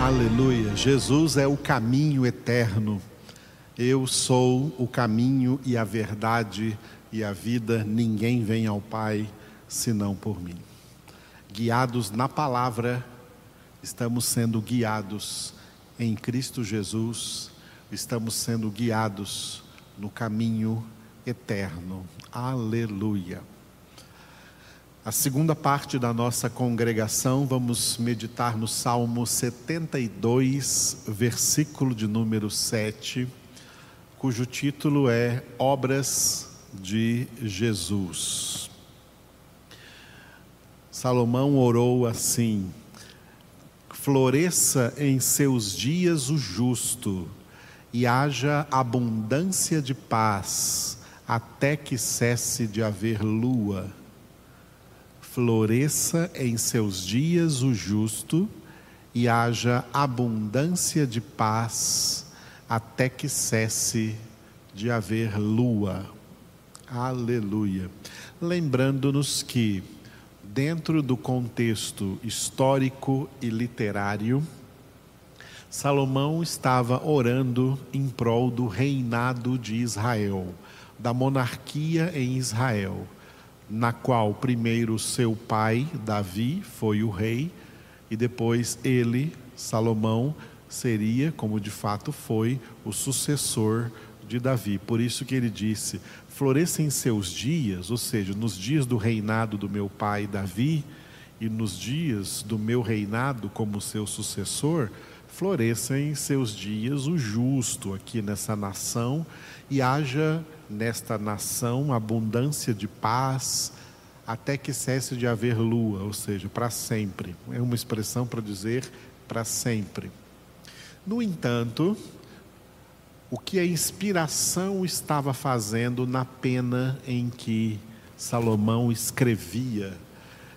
Aleluia. Jesus é o caminho eterno. Eu sou o caminho e a verdade e a vida. Ninguém vem ao Pai senão por mim. Guiados na palavra, estamos sendo guiados em Cristo Jesus, estamos sendo guiados no caminho eterno. Aleluia. A segunda parte da nossa congregação, vamos meditar no Salmo 72, versículo de número 7, cujo título é Obras de Jesus. Salomão orou assim: Floresça em seus dias o justo, e haja abundância de paz, até que cesse de haver lua floresça em seus dias o justo e haja abundância de paz até que cesse de haver lua. Aleluia. Lembrando-nos que, dentro do contexto histórico e literário, Salomão estava orando em prol do reinado de Israel, da monarquia em Israel na qual primeiro seu pai, Davi, foi o rei, e depois ele, Salomão, seria, como de fato foi, o sucessor de Davi. Por isso que ele disse: floresça em seus dias, ou seja, nos dias do reinado do meu pai Davi, e nos dias do meu reinado como seu sucessor, floresça em seus dias o justo aqui nessa nação e haja nesta nação abundância de paz, até que cesse de haver lua, ou seja, para sempre. É uma expressão para dizer para sempre. No entanto, o que a inspiração estava fazendo na pena em que Salomão escrevia,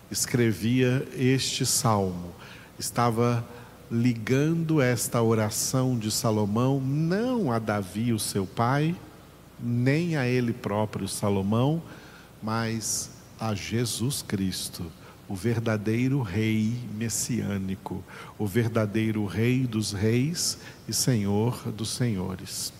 escrevia este salmo, estava ligando esta oração de Salomão não a Davi, o seu pai, nem a ele próprio, Salomão, mas a Jesus Cristo, o verdadeiro Rei messiânico, o verdadeiro Rei dos Reis e Senhor dos Senhores.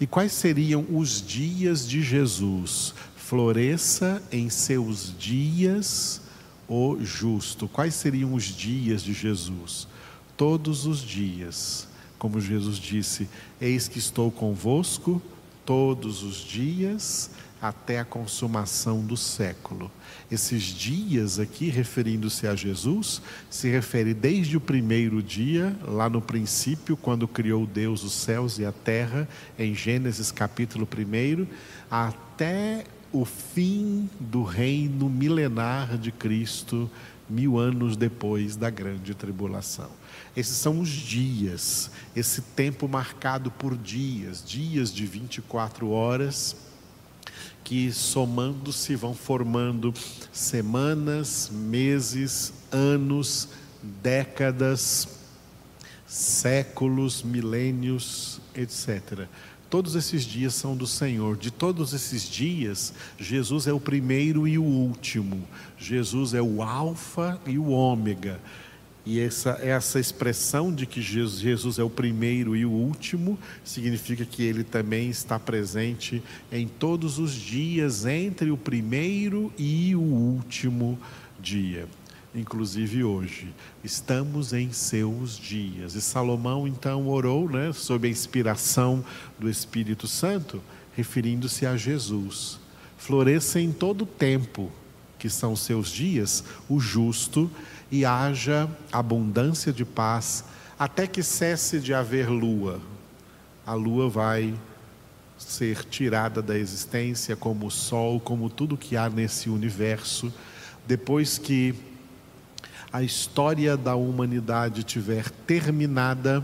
E quais seriam os dias de Jesus? Floresça em seus dias o justo. Quais seriam os dias de Jesus? Todos os dias. Como Jesus disse: Eis que estou convosco todos os dias até a consumação do século. Esses dias aqui, referindo-se a Jesus, se refere desde o primeiro dia, lá no princípio, quando criou Deus os céus e a terra, em Gênesis capítulo 1, até o fim do reino milenar de Cristo, mil anos depois da grande tribulação. Esses são os dias, esse tempo marcado por dias, dias de 24 horas, que somando-se vão formando semanas, meses, anos, décadas, séculos, milênios, etc. Todos esses dias são do Senhor. De todos esses dias, Jesus é o primeiro e o último. Jesus é o Alfa e o Ômega. E essa, essa expressão de que Jesus é o primeiro e o último significa que ele também está presente em todos os dias entre o primeiro e o último dia, inclusive hoje. Estamos em seus dias. E Salomão então orou, né, sob a inspiração do Espírito Santo, referindo-se a Jesus. Floresça em todo o tempo, que são seus dias, o justo e haja abundância de paz, até que cesse de haver lua. A lua vai ser tirada da existência, como o sol, como tudo que há nesse universo, depois que a história da humanidade tiver terminada,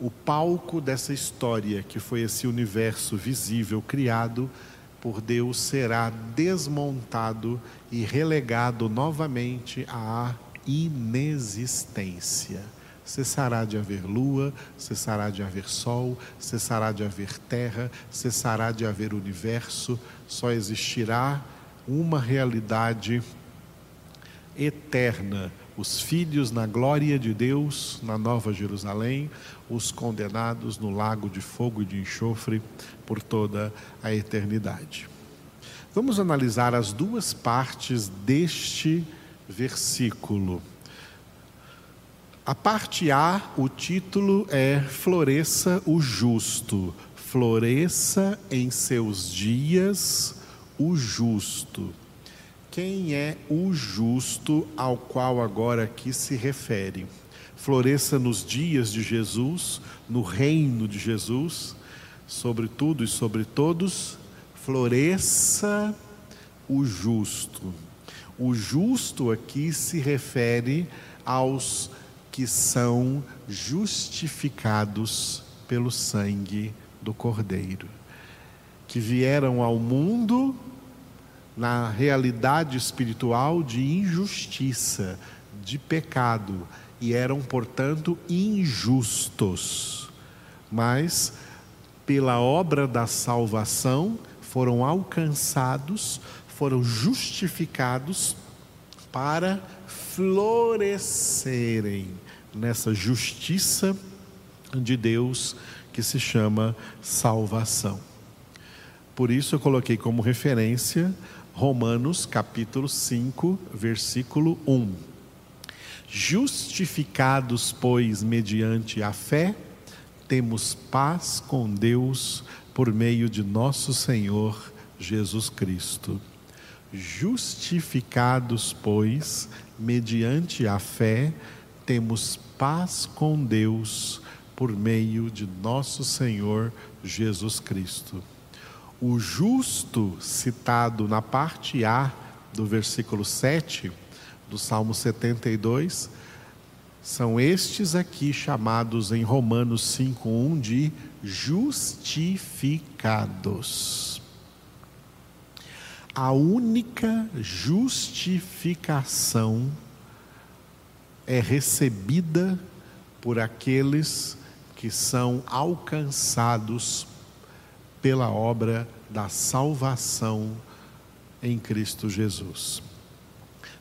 o palco dessa história, que foi esse universo visível criado por Deus, será desmontado e relegado novamente à inexistência. Cessará de haver lua, cessará de haver sol, cessará de haver terra, cessará de haver universo, só existirá uma realidade eterna, os filhos na glória de Deus na Nova Jerusalém, os condenados no lago de fogo e de enxofre por toda a eternidade. Vamos analisar as duas partes deste versículo. A parte A, o título é Floresça o Justo. Floresça em seus dias o justo. Quem é o justo ao qual agora aqui se refere? Floresça nos dias de Jesus, no reino de Jesus, sobre tudo e sobre todos, floresça o justo. O justo aqui se refere aos que são justificados pelo sangue do Cordeiro, que vieram ao mundo na realidade espiritual de injustiça, de pecado, e eram, portanto, injustos. Mas, pela obra da salvação, foram alcançados, foram justificados para florescerem nessa justiça de Deus que se chama salvação. Por isso eu coloquei como referência Romanos capítulo 5, versículo 1. Justificados, pois, mediante a fé, temos paz com Deus por meio de nosso Senhor Jesus Cristo. Justificados, pois, mediante a fé, temos paz com Deus por meio de nosso Senhor Jesus Cristo. O justo, citado na parte A do versículo 7 do Salmo 72, são estes aqui chamados em Romanos 5:1 de justificados. A única justificação é recebida por aqueles que são alcançados pela obra da salvação em Cristo Jesus.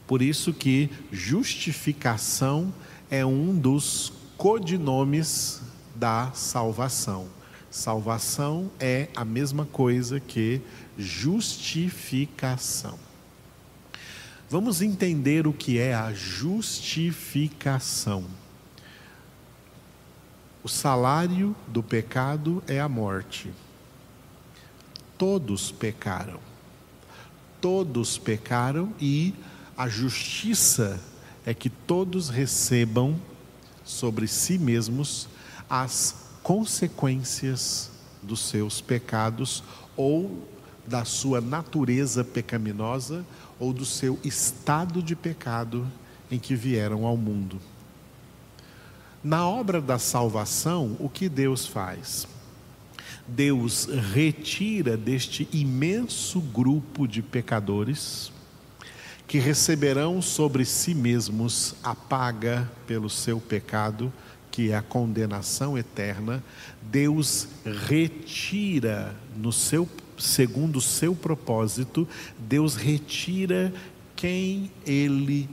Por isso que justificação é um dos codinomes da salvação. Salvação é a mesma coisa que justificação. Vamos entender o que é a justificação. O salário do pecado é a morte. Todos pecaram. Todos pecaram e a justiça é que todos recebam sobre si mesmos as consequências dos seus pecados ou da sua natureza pecaminosa ou do seu estado de pecado em que vieram ao mundo. Na obra da salvação, o que Deus faz? Deus retira deste imenso grupo de pecadores que receberão sobre si mesmos a paga pelo seu pecado, que é a condenação eterna, Deus retira no seu segundo o seu propósito, Deus retira quem ele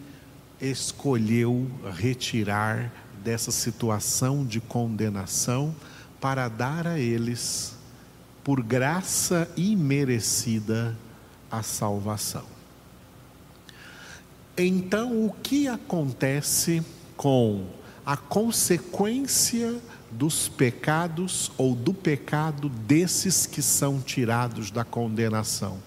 escolheu retirar dessa situação de condenação para dar a eles, por graça imerecida, a salvação. Então, o que acontece com a consequência dos pecados ou do pecado desses que são tirados da condenação.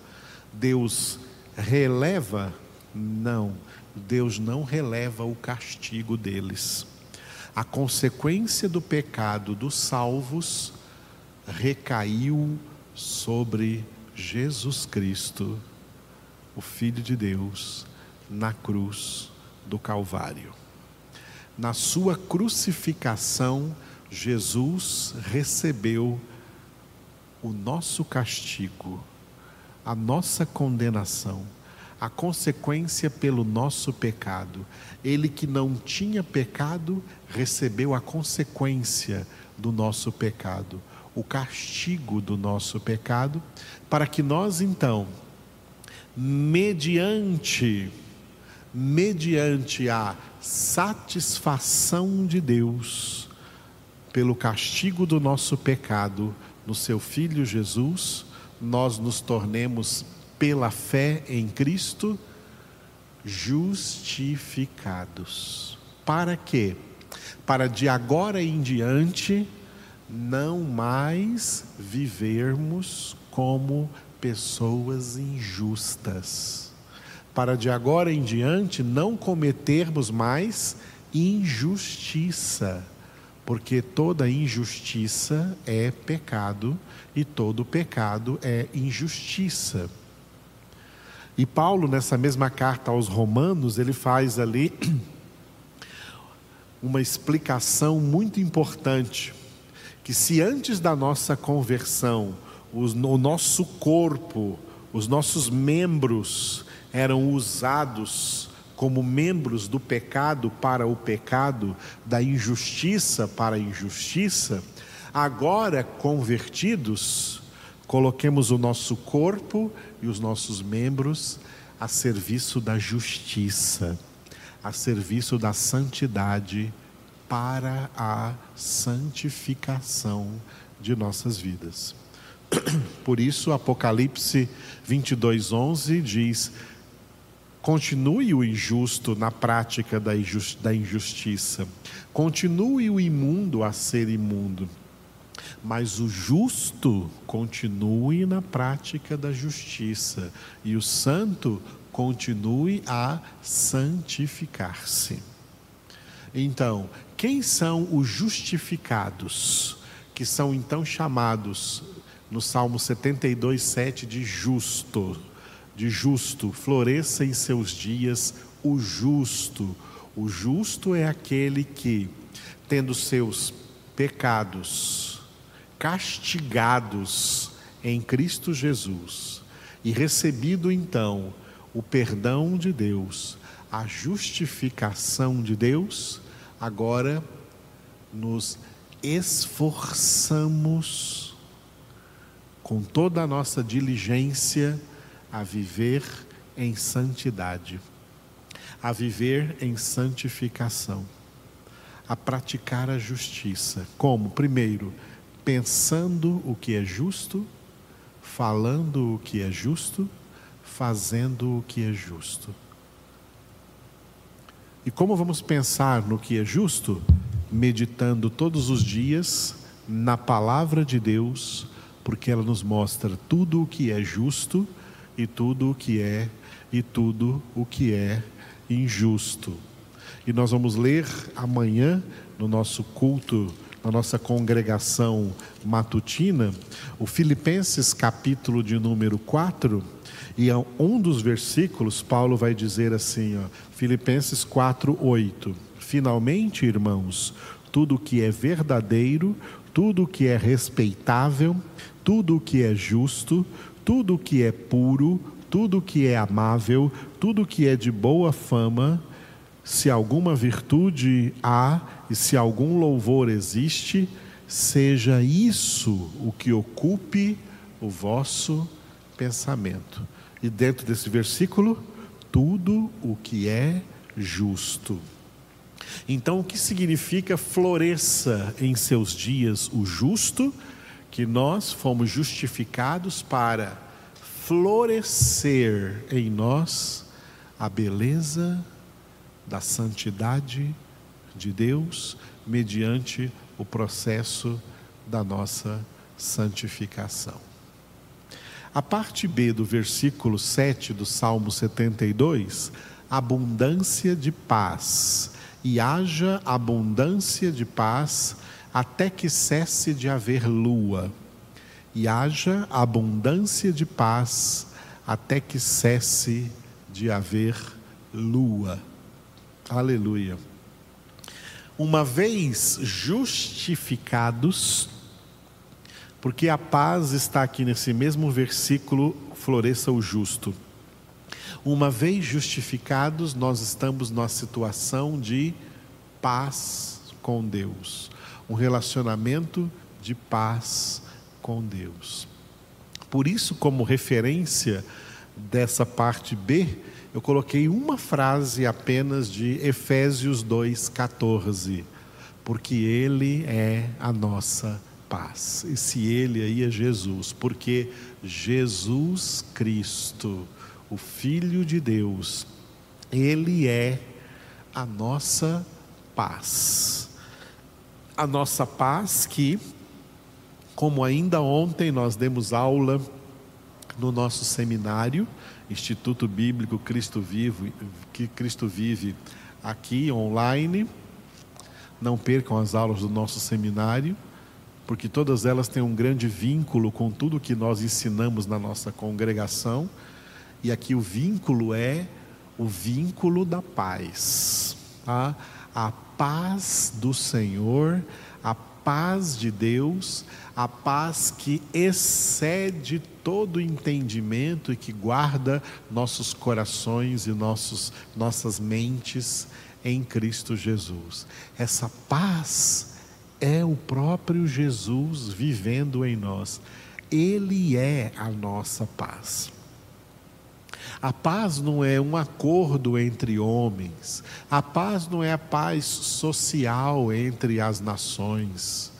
Deus releva? Não, Deus não releva o castigo deles. A consequência do pecado dos salvos recaiu sobre Jesus Cristo, o Filho de Deus, na cruz do Calvário. Na sua crucificação, Jesus recebeu o nosso castigo, a nossa condenação, a consequência pelo nosso pecado. Ele que não tinha pecado, recebeu a consequência do nosso pecado, o castigo do nosso pecado, para que nós então, mediante mediante a satisfação de Deus pelo castigo do nosso pecado no seu Filho Jesus, nós nos tornemos, pela fé em Cristo, justificados. Para quê? Para de agora em diante não mais vivermos como pessoas injustas. Para de agora em diante não cometermos mais injustiça, porque toda injustiça é pecado e todo pecado é injustiça. E Paulo, nessa mesma carta aos Romanos, ele faz ali uma explicação muito importante: que se antes da nossa conversão, o nosso corpo, os nossos membros eram usados como membros do pecado para o pecado, da injustiça para a injustiça, agora convertidos, coloquemos o nosso corpo e os nossos membros a serviço da justiça, a serviço da santidade, para a santificação de nossas vidas. Por isso, Apocalipse 22, 11 diz: Continue o injusto na prática da injustiça, continue o imundo a ser imundo, mas o justo continue na prática da justiça, e o santo continue a santificar-se. Então, quem são os justificados, que são então chamados no Salmo 72, 7 de justo, de justo, floresça em seus dias o justo. O justo é aquele que, tendo seus pecados castigados em Cristo Jesus e recebido então o perdão de Deus, a justificação de Deus, agora nos esforçamos com toda a nossa diligência, a viver em santidade, a viver em santificação, a praticar a justiça. Como? Primeiro, pensando o que é justo, falando o que é justo, fazendo o que é justo. E como vamos pensar no que é justo? Meditando todos os dias na palavra de Deus, porque ela nos mostra tudo o que é justo e tudo o que é e tudo o que é injusto. E nós vamos ler amanhã no nosso culto, na nossa congregação matutina, o Filipenses capítulo de número 4, e um dos versículos Paulo vai dizer assim, ó, Filipenses 4, 8. Finalmente, irmãos, tudo que é verdadeiro, tudo que é respeitável, tudo que é justo, tudo que é puro, tudo que é amável, tudo que é de boa fama, se alguma virtude há e se algum louvor existe, seja isso o que ocupe o vosso pensamento. E dentro desse versículo, tudo o que é justo. Então, o que significa floresça em seus dias o justo? que nós fomos justificados para florescer em nós a beleza da santidade de Deus mediante o processo da nossa santificação. A parte B do versículo 7 do Salmo 72, abundância de paz, e haja abundância de paz até que cesse de haver lua, e haja abundância de paz, até que cesse de haver lua. Aleluia. Uma vez justificados, porque a paz está aqui nesse mesmo versículo, floresça o justo. Uma vez justificados, nós estamos numa situação de paz com Deus um relacionamento de paz com Deus. Por isso, como referência dessa parte B, eu coloquei uma frase apenas de Efésios 2,14, porque Ele é a nossa paz. E se Ele aí é Jesus, porque Jesus Cristo, o Filho de Deus, Ele é a nossa paz. A nossa paz que, como ainda ontem nós demos aula no nosso seminário, Instituto Bíblico Cristo Vivo, que Cristo vive aqui online. Não percam as aulas do nosso seminário, porque todas elas têm um grande vínculo com tudo que nós ensinamos na nossa congregação. E aqui o vínculo é o vínculo da paz. Tá? A paz do Senhor, paz de Deus, a paz que excede todo entendimento e que guarda nossos corações e nossos, nossas mentes em Cristo Jesus. Essa paz é o próprio Jesus vivendo em nós. Ele é a nossa paz. A paz não é um acordo entre homens, a paz não é a paz social entre as nações.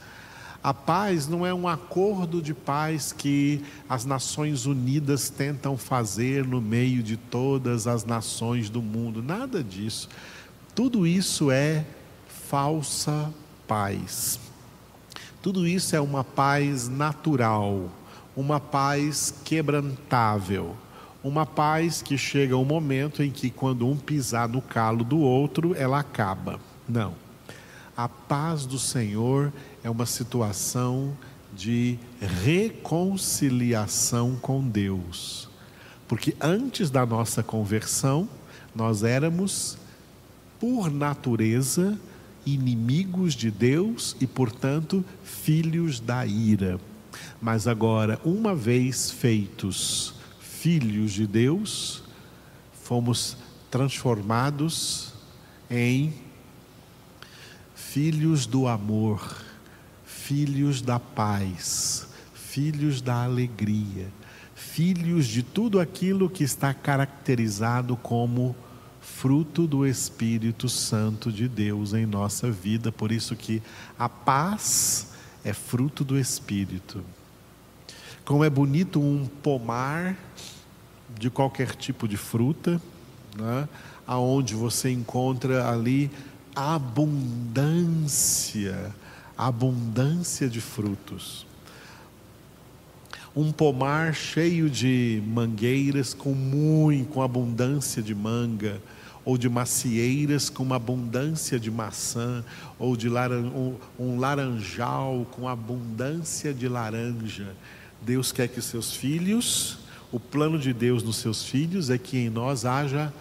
A paz não é um acordo de paz que as Nações Unidas tentam fazer no meio de todas as nações do mundo, nada disso. Tudo isso é falsa paz. Tudo isso é uma paz natural, uma paz quebrantável, uma paz que chega um momento em que, quando um pisar no calo do outro, ela acaba. Não. A paz do Senhor é uma situação de reconciliação com Deus. Porque antes da nossa conversão, nós éramos, por natureza, inimigos de Deus e, portanto, filhos da ira. Mas agora, uma vez feitos filhos de Deus, fomos transformados em filhos do amor, filhos da paz, filhos da alegria, filhos de tudo aquilo que está caracterizado como fruto do Espírito Santo de Deus em nossa vida. Por isso que a paz é fruto do Espírito. Como é bonito um pomar de qualquer tipo de fruta, né? aonde você encontra ali abundância, abundância de frutos. Um pomar cheio de mangueiras com muito, com abundância de manga, ou de macieiras com uma abundância de maçã, ou de laran um, um laranjal com abundância de laranja. Deus quer que seus filhos, o plano de Deus nos seus filhos é que em nós haja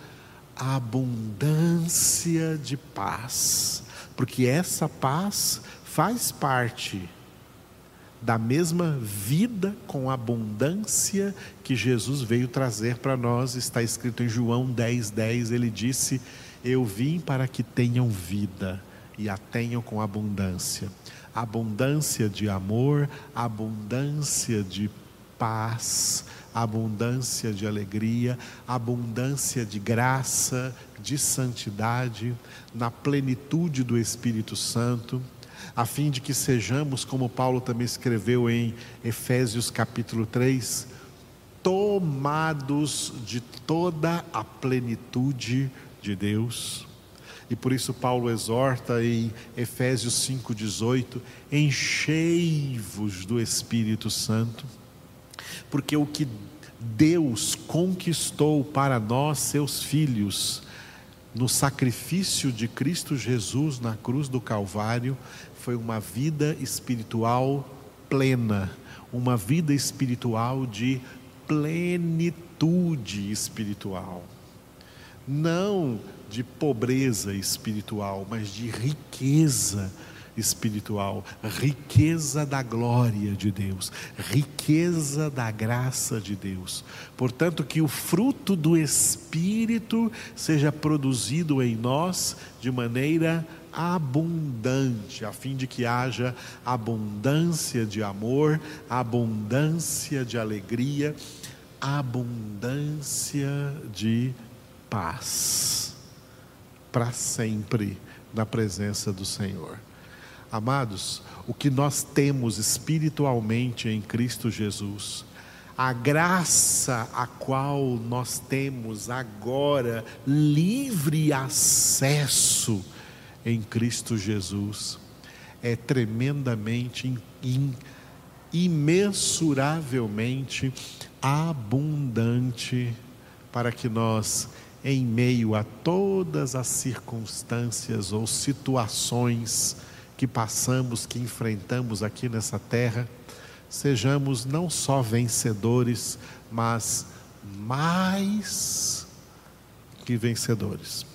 abundância de paz, porque essa paz faz parte da mesma vida com abundância que Jesus veio trazer para nós, está escrito em João 10, 10, ele disse: Eu vim para que tenham vida e a tenham com abundância. Abundância de amor, abundância de paz, abundância de alegria, abundância de graça, de santidade, na plenitude do Espírito Santo, a fim de que sejamos, como Paulo também escreveu em Efésios capítulo 3, tomados de toda a plenitude de Deus. E por isso Paulo exorta em Efésios 5,18: enchei-vos do Espírito Santo porque o que Deus conquistou para nós, seus filhos, no sacrifício de Cristo Jesus na cruz do Calvário, foi uma vida espiritual plena, uma vida espiritual de plenitude espiritual. Não de pobreza espiritual, mas de riqueza espiritual espiritual, riqueza da glória de Deus, riqueza da graça de Deus. Portanto, que o fruto do Espírito seja produzido em nós de maneira abundante, a fim de que haja abundância de amor, abundância de alegria, abundância de paz para sempre na presença do Senhor. Amados, o que nós temos espiritualmente em Cristo Jesus, a graça a qual nós temos agora livre acesso em Cristo Jesus, é tremendamente, imensuravelmente abundante para que nós, em meio a todas as circunstâncias ou situações que passamos, que enfrentamos aqui nessa terra, sejamos não só vencedores, mas mais que vencedores.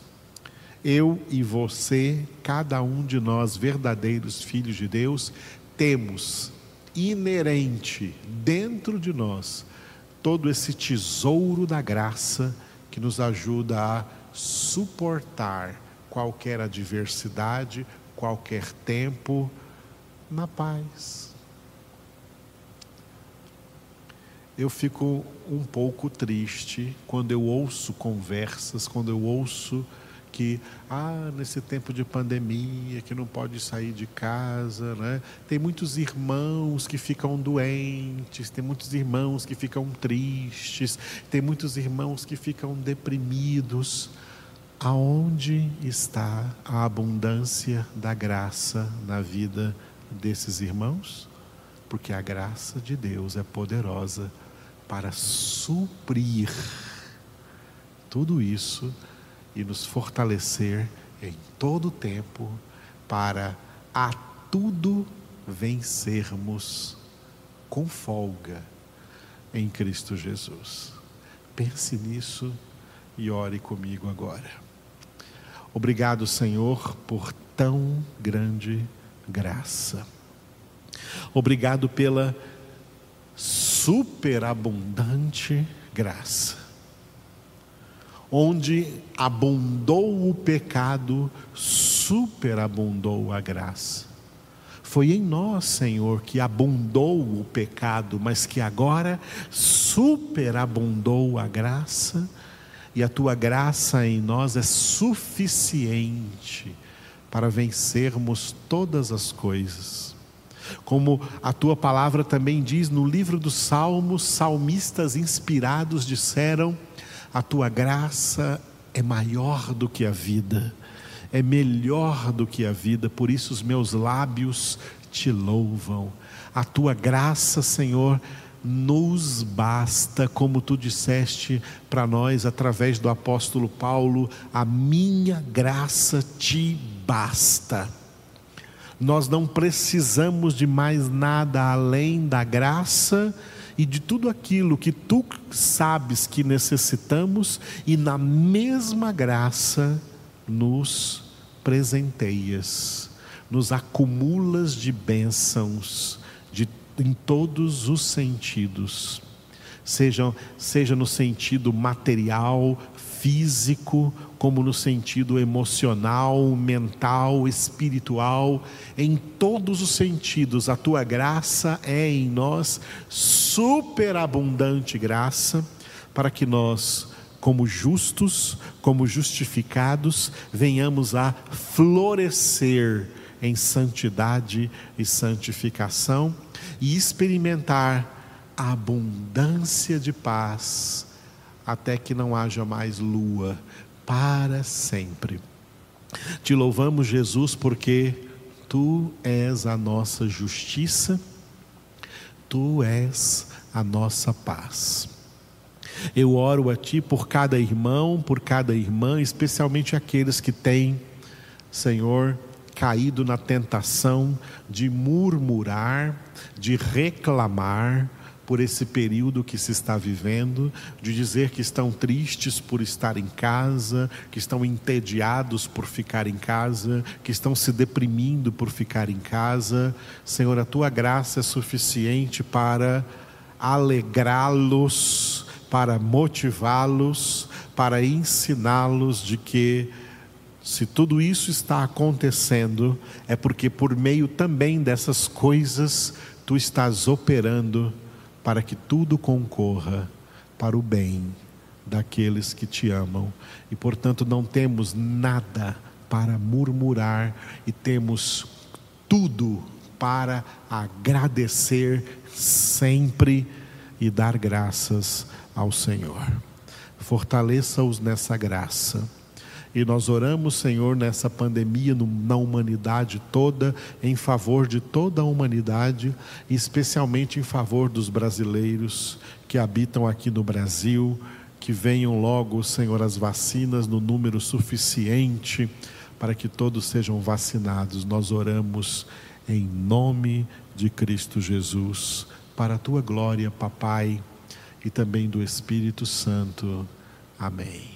Eu e você, cada um de nós, verdadeiros filhos de Deus, temos inerente dentro de nós todo esse tesouro da graça que nos ajuda a suportar qualquer adversidade, qualquer tempo, na paz. Eu fico um pouco triste quando eu ouço conversas, quando eu ouço que ah, nesse tempo de pandemia que não pode sair de casa, né? Tem muitos irmãos que ficam doentes, tem muitos irmãos que ficam tristes, tem muitos irmãos que ficam deprimidos. Aonde está a abundância da graça na vida desses irmãos? Porque a graça de Deus é poderosa para suprir tudo isso e nos fortalecer em todo o tempo para a tudo vencermos com folga em Cristo Jesus. Pense nisso e ore comigo agora. Obrigado, Senhor, por tão grande graça. Obrigado pela superabundante graça onde abundou o pecado, superabundou a graça. Foi em nós, Senhor, que abundou o pecado, mas que agora superabundou a graça, e a tua graça em nós é suficiente para vencermos todas as coisas. Como a tua palavra também diz no livro dos Salmos, salmistas inspirados disseram: a tua graça é maior do que a vida, é melhor do que a vida, por isso os meus lábios te louvam. A tua graça, Senhor, nos basta, como tu disseste para nós através do apóstolo Paulo, a minha graça te basta. Nós não precisamos de mais nada além da graça e de tudo aquilo que tu sabes que necessitamos, e na mesma graça nos presenteias, nos acumulas de bênçãos de, em todos os sentidos, seja, seja no sentido material, físico, como no sentido emocional, mental, espiritual, em todos os sentidos. A tua graça é em nós superabundante graça para que nós, como justos, como justificados, venhamos a florescer em santidade e santificação e experimentar a abundância de paz até que não haja mais lua, para sempre. Te louvamos, Jesus, porque tu és a nossa justiça, tu és a nossa paz. Eu oro a Ti por cada irmão, por cada irmã, especialmente aqueles que têm, Senhor, caído na tentação de murmurar, de reclamar, por esse período que se está vivendo, de dizer que estão tristes por estar em casa, que estão entediados por ficar em casa, que estão se deprimindo por ficar em casa. Senhor, a tua graça é suficiente para alegrá-los, para motivá-los, para ensiná-los de que se tudo isso está acontecendo, é porque por meio também dessas coisas tu estás operando para que tudo concorra para o bem daqueles que te amam. E portanto não temos nada para murmurar e temos tudo para agradecer sempre e dar graças ao Senhor. Fortaleça-os nessa graça. E nós oramos, Senhor, nessa pandemia, na humanidade toda, em favor de toda a humanidade, especialmente em favor dos brasileiros que habitam aqui no Brasil, que venham logo, Senhor, as vacinas no número suficiente para que todos sejam vacinados. Nós oramos em nome de Cristo Jesus, para a tua glória, Papai, e também do Espírito Santo. Amém.